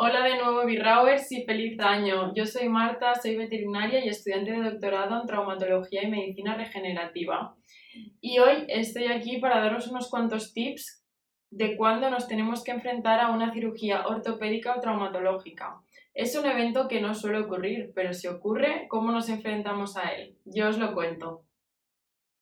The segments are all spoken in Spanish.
Hola de nuevo, Birrowers, y feliz año. Yo soy Marta, soy veterinaria y estudiante de doctorado en traumatología y medicina regenerativa. Y hoy estoy aquí para daros unos cuantos tips de cuándo nos tenemos que enfrentar a una cirugía ortopédica o traumatológica. Es un evento que no suele ocurrir, pero si ocurre, ¿cómo nos enfrentamos a él? Yo os lo cuento.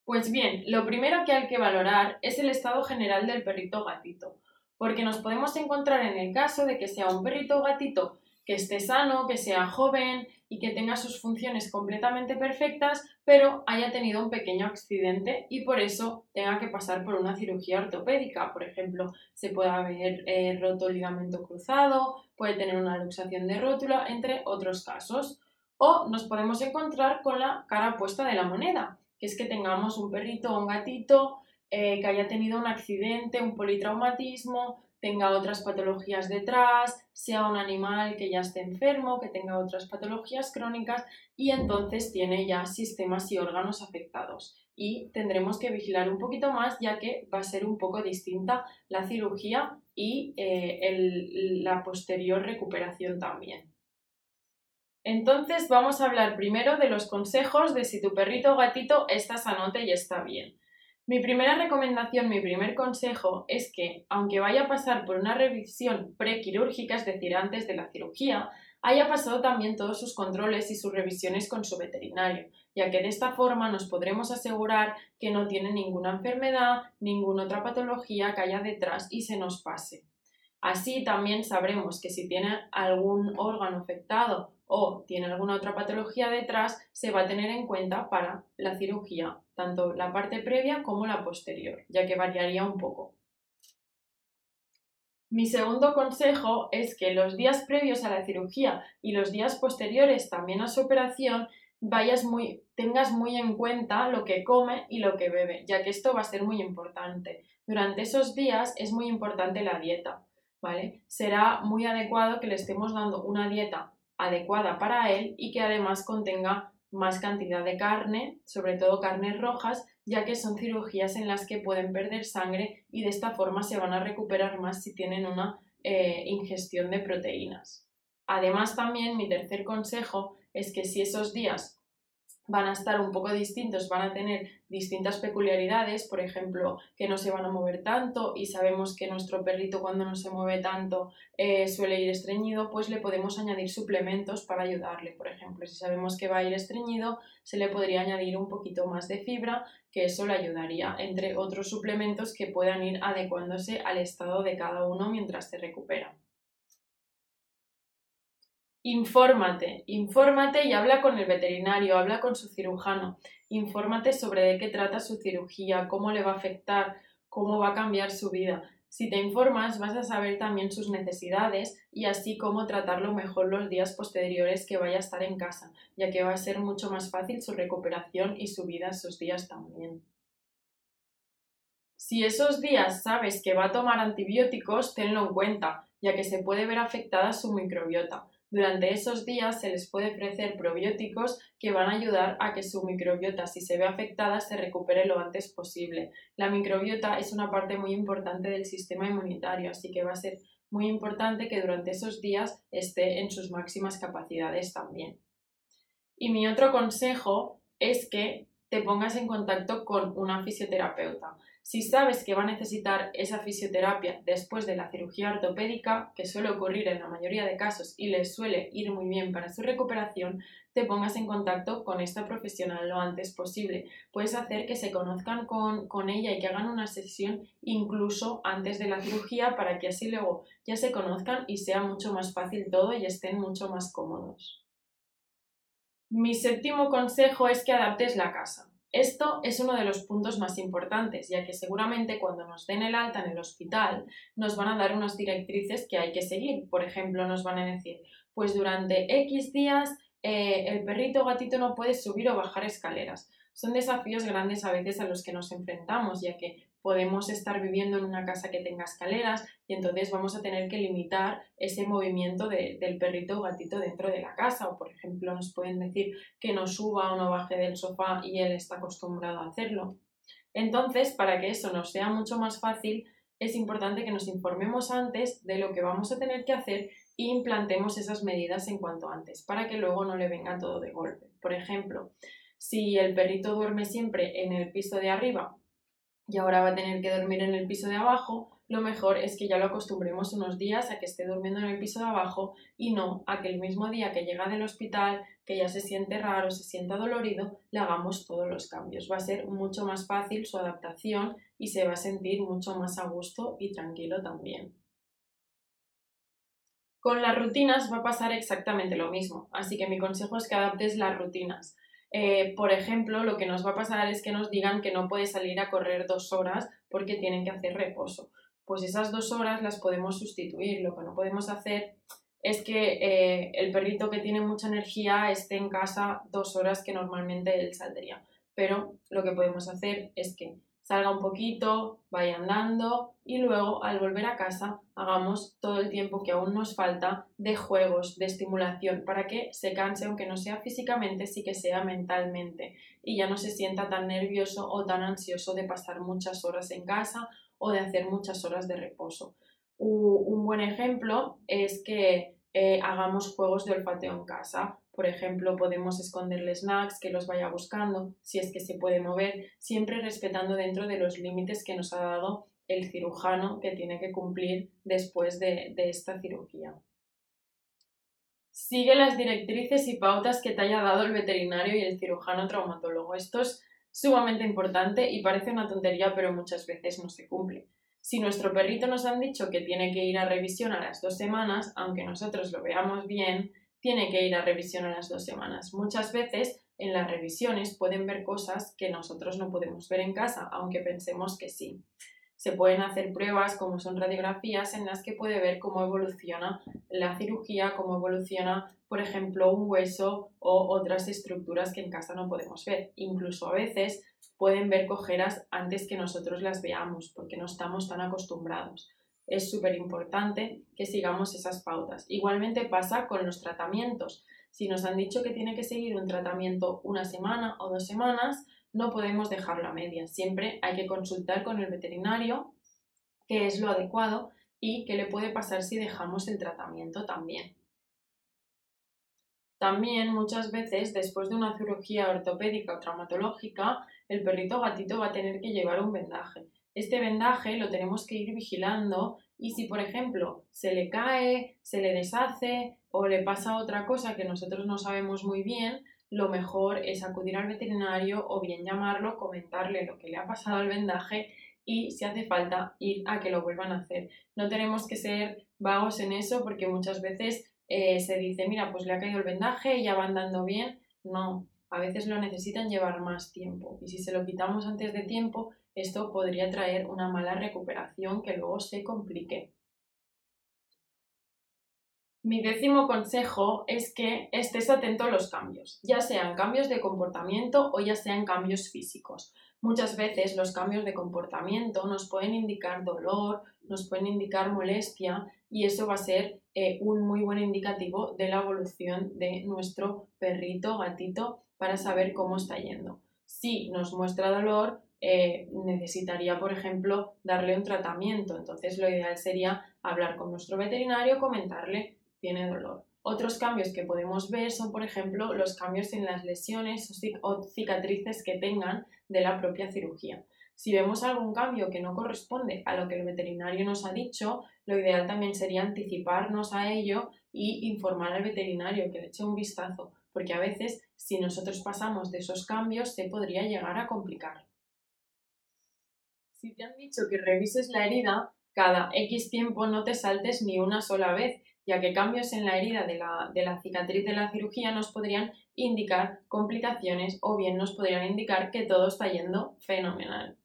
Pues bien, lo primero que hay que valorar es el estado general del perrito gatito porque nos podemos encontrar en el caso de que sea un perrito o gatito que esté sano, que sea joven y que tenga sus funciones completamente perfectas, pero haya tenido un pequeño accidente y por eso tenga que pasar por una cirugía ortopédica. Por ejemplo, se puede haber eh, roto el ligamento cruzado, puede tener una luxación de rótula, entre otros casos. O nos podemos encontrar con la cara opuesta de la moneda, que es que tengamos un perrito o un gatito eh, que haya tenido un accidente, un politraumatismo, tenga otras patologías detrás, sea un animal que ya esté enfermo, que tenga otras patologías crónicas y entonces tiene ya sistemas y órganos afectados. Y tendremos que vigilar un poquito más ya que va a ser un poco distinta la cirugía y eh, la posterior recuperación también. Entonces vamos a hablar primero de los consejos de si tu perrito o gatito está sanote y está bien. Mi primera recomendación, mi primer consejo es que, aunque vaya a pasar por una revisión prequirúrgica, es decir, antes de la cirugía, haya pasado también todos sus controles y sus revisiones con su veterinario, ya que de esta forma nos podremos asegurar que no tiene ninguna enfermedad, ninguna otra patología que haya detrás y se nos pase. Así también sabremos que si tiene algún órgano afectado o tiene alguna otra patología detrás, se va a tener en cuenta para la cirugía, tanto la parte previa como la posterior, ya que variaría un poco. Mi segundo consejo es que los días previos a la cirugía y los días posteriores también a su operación vayas muy, tengas muy en cuenta lo que come y lo que bebe, ya que esto va a ser muy importante. Durante esos días es muy importante la dieta, ¿vale? Será muy adecuado que le estemos dando una dieta adecuada para él y que además contenga más cantidad de carne, sobre todo carnes rojas, ya que son cirugías en las que pueden perder sangre y de esta forma se van a recuperar más si tienen una eh, ingestión de proteínas. Además también mi tercer consejo es que si esos días van a estar un poco distintos, van a tener distintas peculiaridades, por ejemplo, que no se van a mover tanto y sabemos que nuestro perrito cuando no se mueve tanto eh, suele ir estreñido, pues le podemos añadir suplementos para ayudarle. Por ejemplo, si sabemos que va a ir estreñido, se le podría añadir un poquito más de fibra, que eso le ayudaría, entre otros suplementos que puedan ir adecuándose al estado de cada uno mientras se recupera. Infórmate, infórmate y habla con el veterinario, habla con su cirujano, infórmate sobre de qué trata su cirugía, cómo le va a afectar, cómo va a cambiar su vida. Si te informas vas a saber también sus necesidades y así cómo tratarlo mejor los días posteriores que vaya a estar en casa, ya que va a ser mucho más fácil su recuperación y su vida esos días también. Si esos días sabes que va a tomar antibióticos, tenlo en cuenta, ya que se puede ver afectada su microbiota. Durante esos días se les puede ofrecer probióticos que van a ayudar a que su microbiota, si se ve afectada, se recupere lo antes posible. La microbiota es una parte muy importante del sistema inmunitario, así que va a ser muy importante que durante esos días esté en sus máximas capacidades también. Y mi otro consejo es que te pongas en contacto con una fisioterapeuta. Si sabes que va a necesitar esa fisioterapia después de la cirugía ortopédica, que suele ocurrir en la mayoría de casos y le suele ir muy bien para su recuperación, te pongas en contacto con esta profesional lo antes posible. Puedes hacer que se conozcan con, con ella y que hagan una sesión incluso antes de la cirugía para que así luego ya se conozcan y sea mucho más fácil todo y estén mucho más cómodos. Mi séptimo consejo es que adaptes la casa. Esto es uno de los puntos más importantes, ya que seguramente cuando nos den el alta en el hospital nos van a dar unas directrices que hay que seguir. Por ejemplo, nos van a decir, pues durante X días eh, el perrito o gatito no puede subir o bajar escaleras. Son desafíos grandes a veces a los que nos enfrentamos, ya que podemos estar viviendo en una casa que tenga escaleras y entonces vamos a tener que limitar ese movimiento del perrito o gatito dentro de la casa o por ejemplo nos pueden decir que no suba o no baje del sofá y él está acostumbrado a hacerlo. Entonces, para que eso nos sea mucho más fácil, es importante que nos informemos antes de lo que vamos a tener que hacer e implantemos esas medidas en cuanto antes, para que luego no le venga todo de golpe. Por ejemplo, si el perrito duerme siempre en el piso de arriba y ahora va a tener que dormir en el piso de abajo, lo mejor es que ya lo acostumbremos unos días a que esté durmiendo en el piso de abajo y no a que el mismo día que llega del hospital, que ya se siente raro, se sienta dolorido, le hagamos todos los cambios. Va a ser mucho más fácil su adaptación y se va a sentir mucho más a gusto y tranquilo también. Con las rutinas va a pasar exactamente lo mismo, así que mi consejo es que adaptes las rutinas. Eh, por ejemplo, lo que nos va a pasar es que nos digan que no puede salir a correr dos horas porque tienen que hacer reposo pues esas dos horas las podemos sustituir. Lo que no podemos hacer es que eh, el perrito que tiene mucha energía esté en casa dos horas que normalmente él saldría. Pero lo que podemos hacer es que salga un poquito, vaya andando y luego al volver a casa hagamos todo el tiempo que aún nos falta de juegos, de estimulación, para que se canse, aunque no sea físicamente, sí que sea mentalmente y ya no se sienta tan nervioso o tan ansioso de pasar muchas horas en casa o de hacer muchas horas de reposo. Un buen ejemplo es que eh, hagamos juegos de olfateo en casa. Por ejemplo, podemos esconderle snacks que los vaya buscando, si es que se puede mover, siempre respetando dentro de los límites que nos ha dado el cirujano que tiene que cumplir después de, de esta cirugía. Sigue las directrices y pautas que te haya dado el veterinario y el cirujano traumatólogo. Estos sumamente importante y parece una tontería, pero muchas veces no se cumple. Si nuestro perrito nos han dicho que tiene que ir a revisión a las dos semanas, aunque nosotros lo veamos bien, tiene que ir a revisión a las dos semanas. Muchas veces en las revisiones pueden ver cosas que nosotros no podemos ver en casa, aunque pensemos que sí se pueden hacer pruebas como son radiografías en las que puede ver cómo evoluciona la cirugía, cómo evoluciona, por ejemplo, un hueso o otras estructuras que en casa no podemos ver. Incluso a veces pueden ver cojeras antes que nosotros las veamos porque no estamos tan acostumbrados. Es súper importante que sigamos esas pautas. Igualmente pasa con los tratamientos. Si nos han dicho que tiene que seguir un tratamiento una semana o dos semanas, no podemos dejarlo a media. Siempre hay que consultar con el veterinario qué es lo adecuado y qué le puede pasar si dejamos el tratamiento también. También muchas veces después de una cirugía ortopédica o traumatológica, el perrito gatito va a tener que llevar un vendaje. Este vendaje lo tenemos que ir vigilando y si por ejemplo se le cae, se le deshace o le pasa otra cosa que nosotros no sabemos muy bien, lo mejor es acudir al veterinario o bien llamarlo, comentarle lo que le ha pasado al vendaje y si hace falta ir a que lo vuelvan a hacer. No tenemos que ser vagos en eso porque muchas veces eh, se dice, mira, pues le ha caído el vendaje ya va andando bien. No, a veces lo necesitan llevar más tiempo y si se lo quitamos antes de tiempo, esto podría traer una mala recuperación que luego se complique. Mi décimo consejo es que estés atento a los cambios, ya sean cambios de comportamiento o ya sean cambios físicos. Muchas veces los cambios de comportamiento nos pueden indicar dolor, nos pueden indicar molestia y eso va a ser eh, un muy buen indicativo de la evolución de nuestro perrito, gatito, para saber cómo está yendo. Si nos muestra dolor, eh, necesitaría, por ejemplo, darle un tratamiento. Entonces, lo ideal sería hablar con nuestro veterinario, comentarle tiene dolor. Otros cambios que podemos ver son, por ejemplo, los cambios en las lesiones o cicatrices que tengan de la propia cirugía. Si vemos algún cambio que no corresponde a lo que el veterinario nos ha dicho, lo ideal también sería anticiparnos a ello y informar al veterinario que le eche un vistazo, porque a veces si nosotros pasamos de esos cambios se podría llegar a complicar. Si te han dicho que revises la herida, cada X tiempo no te saltes ni una sola vez, ya que cambios en la herida de la, cicatriz de la cirugía nos podrían indicar complicaciones o bien nos podrían indicar que todo está yendo fenomenal.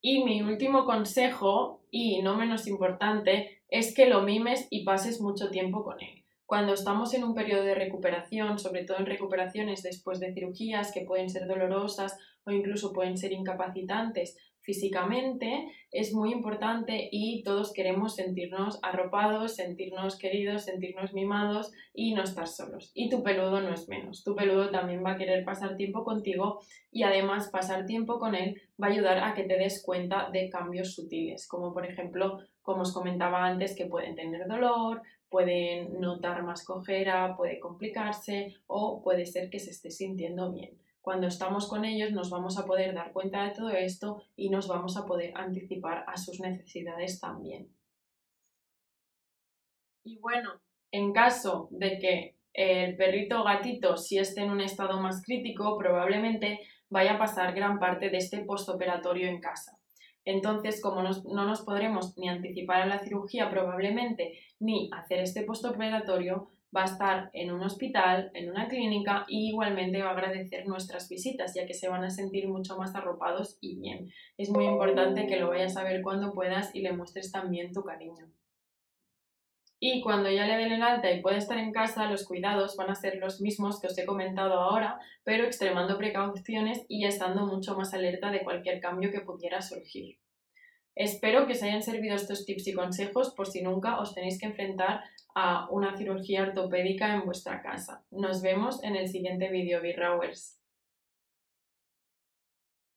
Y mi último consejo, y no menos importante, es que lo mimes y pases mucho tiempo con él. Cuando estamos en un periodo de recuperación, sobre todo en recuperaciones después de cirugías que pueden ser dolorosas o incluso pueden ser incapacitantes físicamente es muy importante y todos queremos sentirnos arropados, sentirnos queridos, sentirnos mimados y no estar solos. Y tu peludo no es menos. Tu peludo también va a querer pasar tiempo contigo y además pasar tiempo con él va a ayudar a que te des cuenta de cambios sutiles, como por ejemplo, como os comentaba antes, que pueden tener dolor, pueden notar más cojera, puede complicarse o puede ser que se esté sintiendo bien. Cuando estamos con ellos nos vamos a poder dar cuenta de todo esto y nos vamos a poder anticipar a sus necesidades también. Y bueno, en caso de que el perrito o gatito si esté en un estado más crítico, probablemente vaya a pasar gran parte de este postoperatorio en casa. Entonces, como no nos podremos ni anticipar a la cirugía probablemente, ni hacer este postoperatorio, va a estar en un hospital, en una clínica y igualmente va a agradecer nuestras visitas, ya que se van a sentir mucho más arropados y bien. Es muy importante que lo vayas a ver cuando puedas y le muestres también tu cariño. Y cuando ya le den el alta y pueda estar en casa, los cuidados van a ser los mismos que os he comentado ahora, pero extremando precauciones y estando mucho más alerta de cualquier cambio que pudiera surgir. Espero que os hayan servido estos tips y consejos por si nunca os tenéis que enfrentar a una cirugía ortopédica en vuestra casa. Nos vemos en el siguiente vídeo, Birrawers.